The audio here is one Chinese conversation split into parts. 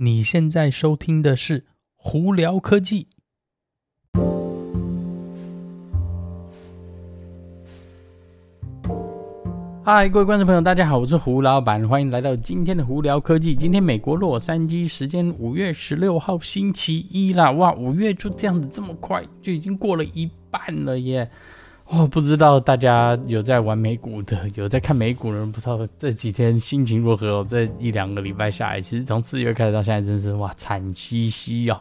你现在收听的是《胡聊科技》。嗨，各位观众朋友，大家好，我是胡老板，欢迎来到今天的《胡聊科技》。今天美国洛杉矶时间五月十六号星期一啦，哇，五月就这样子这么快就已经过了一半了耶！哦，不知道大家有在玩美股的，有在看美股的人，不知道这几天心情如何哦？这一两个礼拜下来，其实从四月开始到现在，真是哇惨兮兮哦。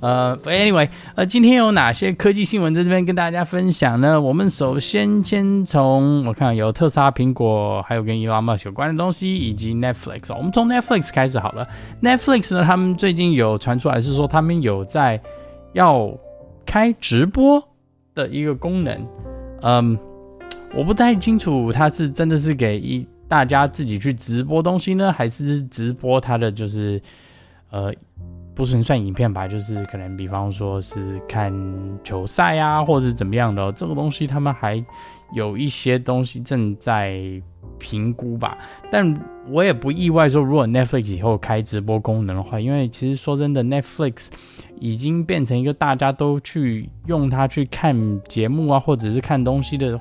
呃，Anyway，呃，今天有哪些科技新闻在这边跟大家分享呢？我们首先先从我看有特斯拉、苹果，还有跟 Elon Musk 有关的东西，以及 Netflix。我们从 Netflix 开始好了。Netflix 呢，他们最近有传出来是说，他们有在要开直播的一个功能。嗯，我不太清楚，他是真的是给一大家自己去直播东西呢，还是直播他的就是，呃，不是算影片吧，就是可能比方说是看球赛啊，或者是怎么样的，这个东西他们还有一些东西正在评估吧。但我也不意外说，如果 Netflix 以后开直播功能的话，因为其实说真的，Netflix。已经变成一个大家都去用它去看节目啊，或者是看东西的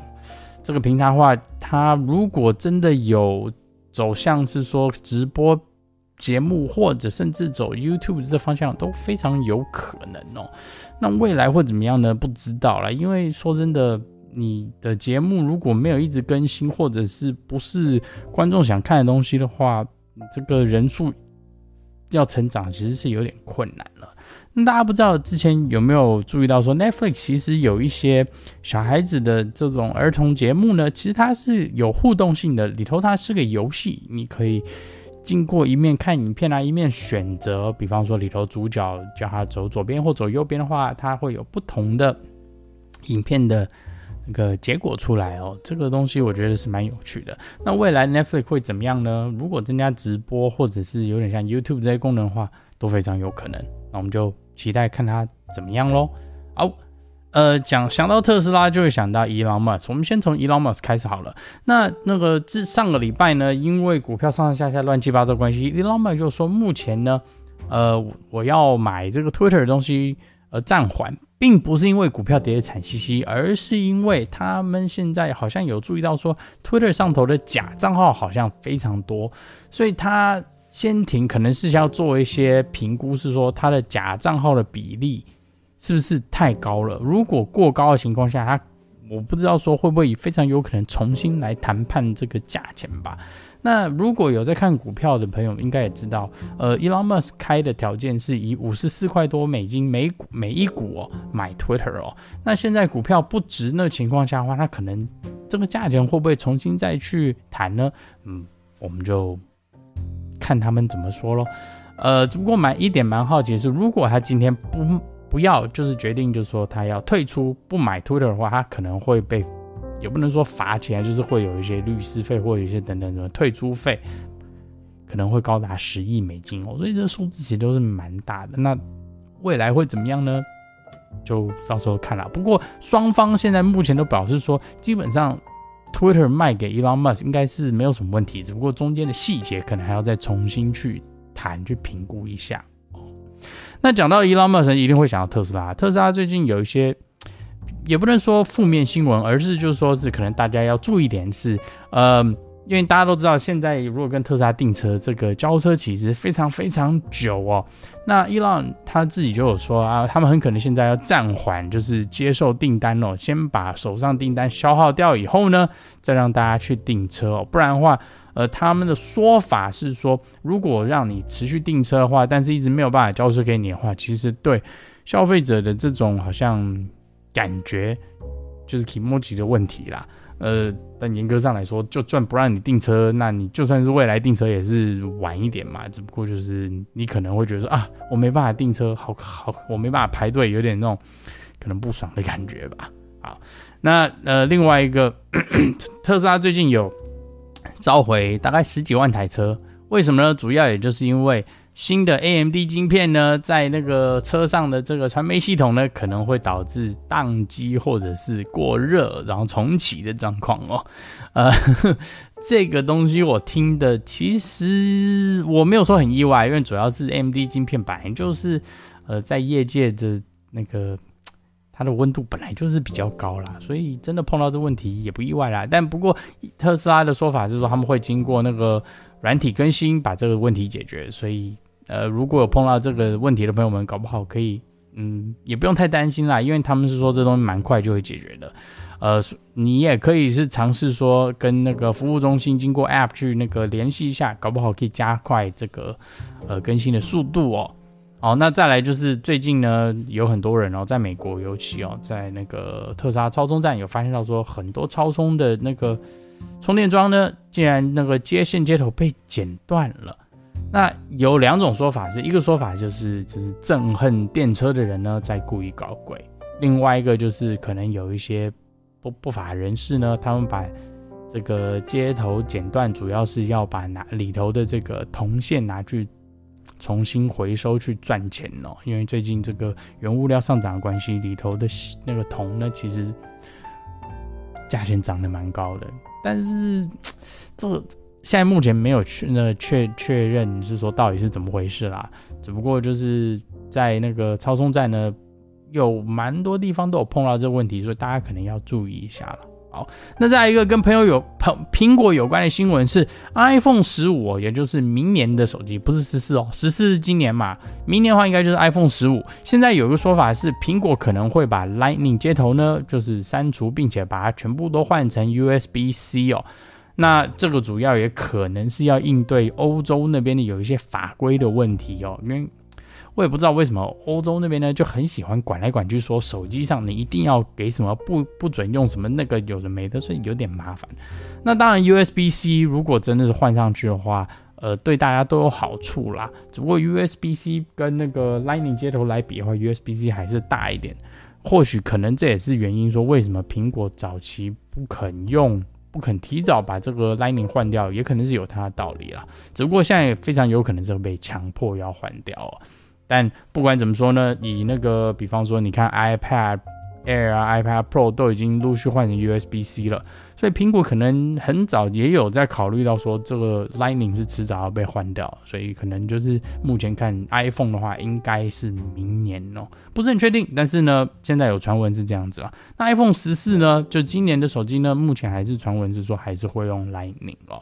这个平台的话，它如果真的有走向是说直播节目，或者甚至走 YouTube 这方向，都非常有可能哦。那未来会怎么样呢？不知道啦，因为说真的，你的节目如果没有一直更新，或者是不是观众想看的东西的话，这个人数要成长其实是有点困难了。那大家不知道之前有没有注意到说，Netflix 其实有一些小孩子的这种儿童节目呢，其实它是有互动性的，里头它是个游戏，你可以经过一面看影片啊，一面选择，比方说里头主角叫他走左边或走右边的话，它会有不同的影片的那个结果出来哦。这个东西我觉得是蛮有趣的。那未来 Netflix 会怎么样呢？如果增加直播或者是有点像 YouTube 这些功能的话，都非常有可能。那我们就。期待看它怎么样喽。好，呃，讲想到特斯拉就会想到 Elon Musk。我们先从 Elon Musk 开始好了。那那个自上个礼拜呢，因为股票上上下下乱七八糟关系，Elon Musk 就说目前呢，呃，我要买这个 Twitter 的东西，呃，暂缓，并不是因为股票跌得惨兮兮，而是因为他们现在好像有注意到说，Twitter 上头的假账号好像非常多，所以他。先停，可能是要做一些评估，是说他的假账号的比例是不是太高了？如果过高的情况下，他我不知道说会不会非常有可能重新来谈判这个价钱吧。那如果有在看股票的朋友，应该也知道，呃，Elon Musk 开的条件是以五十四块多美金每股每一股哦买 Twitter 哦。那现在股票不值那情况下的话，他可能这个价钱会不会重新再去谈呢？嗯，我们就。看他们怎么说咯，呃，只不过蛮一点蛮好奇的是，如果他今天不不要，就是决定，就是说他要退出不买 Twitter 的话，他可能会被，也不能说罚起来，就是会有一些律师费或者一些等等的退出费，可能会高达十亿美金哦，所以这数字其实都是蛮大的。那未来会怎么样呢？就到时候看了。不过双方现在目前都表示说，基本上。Twitter 卖给 Elon Musk 应该是没有什么问题，只不过中间的细节可能还要再重新去谈、去评估一下哦。那讲到 Elon Musk，一定会想到特斯拉。特斯拉最近有一些，也不能说负面新闻，而是就是说是可能大家要注意点是，呃。因为大家都知道，现在如果跟特斯拉订车，这个交车其实非常非常久哦。那伊朗他自己就有说啊，他们很可能现在要暂缓，就是接受订单哦，先把手上订单消耗掉以后呢，再让大家去订车哦。不然的话，呃，他们的说法是说，如果让你持续订车的话，但是一直没有办法交车给你的话，其实对消费者的这种好像感觉就是 kimochi 的问题啦。呃，但严格上来说，就算不让你订车，那你就算是未来订车也是晚一点嘛。只不过就是你可能会觉得说啊，我没办法订车，好好，我没办法排队，有点那种可能不爽的感觉吧。好，那呃，另外一个 特斯拉最近有召回大概十几万台车，为什么呢？主要也就是因为新的 AMD 晶片呢，在那个车上的这个传媒系统呢，可能会导致宕机或者是过热，然后重启的状况哦。呃，这个东西我听的其实我没有说很意外，因为主要是 AMD 晶片本来就是呃在业界的那个它的温度本来就是比较高啦，所以真的碰到这问题也不意外啦。但不过特斯拉的说法是说他们会经过那个软体更新把这个问题解决，所以。呃，如果有碰到这个问题的朋友们，搞不好可以，嗯，也不用太担心啦，因为他们是说这东西蛮快就会解决的。呃，你也可以是尝试说跟那个服务中心经过 App 去那个联系一下，搞不好可以加快这个呃更新的速度哦。好，那再来就是最近呢，有很多人哦，在美国尤其哦，在那个特斯拉超充站有发现到说，很多超充的那个充电桩呢，竟然那个接线接头被剪断了。那有两种说法，是一个说法就是就是憎恨电车的人呢在故意搞鬼，另外一个就是可能有一些不不法人士呢，他们把这个接头剪断，主要是要把拿里头的这个铜线拿去重新回收去赚钱哦，因为最近这个原物料上涨的关系，里头的那个铜呢其实价钱涨得蛮高的，但是 这个。现在目前没有确那确确认是说到底是怎么回事啦，只不过就是在那个超充站呢，有蛮多地方都有碰到这个问题，所以大家可能要注意一下了。好，那再一个跟朋友有苹苹果有关的新闻是 iPhone 十五，也就是明年的手机，不是十四哦，十四是今年嘛，明年的话应该就是 iPhone 十五。现在有一个说法是，苹果可能会把 Lightning 接头呢，就是删除，并且把它全部都换成 USB-C 哦。那这个主要也可能是要应对欧洲那边的有一些法规的问题哦，因为我也不知道为什么欧洲那边呢就很喜欢管来管去，说手机上你一定要给什么不不准用什么那个有的没的，所以有点麻烦。那当然 USB-C 如果真的是换上去的话，呃，对大家都有好处啦。只不过 USB-C 跟那个 Lightning 接头来比的话，USB-C 还是大一点。或许可能这也是原因，说为什么苹果早期不肯用。不肯提早把这个 Lightning 换掉，也可能是有它的道理啦。只不过现在非常有可能是被强迫要换掉啊。但不管怎么说呢，以那个比方说，你看 iPad Air 啊、iPad Pro 都已经陆续换成 USB-C 了。所以苹果可能很早也有在考虑到说，这个 Lightning 是迟早要被换掉，所以可能就是目前看 iPhone 的话，应该是明年哦，不是很确定。但是呢，现在有传闻是这样子啊。那 iPhone 十四呢，就今年的手机呢，目前还是传闻是说还是会用 Lightning 哦。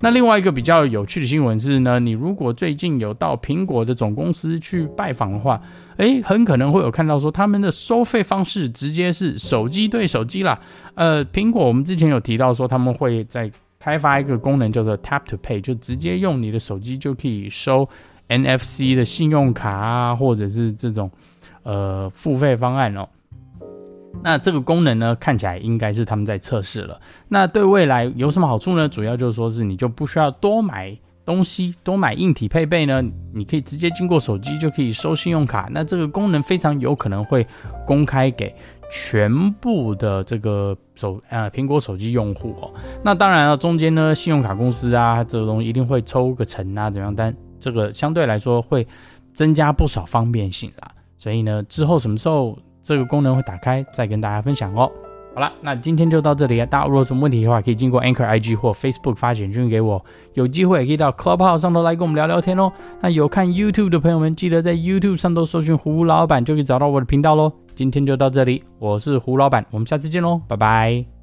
那另外一个比较有趣的新闻是呢，你如果最近有到苹果的总公司去拜访的话，诶，很可能会有看到说他们的收费方式直接是手机对手机啦。呃，苹果我们之前有提到说他们会在开发一个功能叫做 Tap to Pay，就直接用你的手机就可以收 NFC 的信用卡啊，或者是这种呃付费方案哦。那这个功能呢，看起来应该是他们在测试了。那对未来有什么好处呢？主要就是说是你就不需要多买东西，多买硬体配备呢，你可以直接经过手机就可以收信用卡。那这个功能非常有可能会公开给全部的这个手呃苹果手机用户哦。那当然了，中间呢，信用卡公司啊，这个东西一定会抽个成啊，怎样？但这个相对来说会增加不少方便性啦。所以呢，之后什么时候？这个功能会打开，再跟大家分享哦。好了，那今天就到这里。大家如果有什么问题的话，可以经过 Anchor IG 或 Facebook 发简讯给我。有机会也可以到 Clubhouse 上头来跟我们聊聊天哦。那有看 YouTube 的朋友们，记得在 YouTube 上头搜寻胡老板，就可以找到我的频道喽。今天就到这里，我是胡老板，我们下次见喽，拜拜。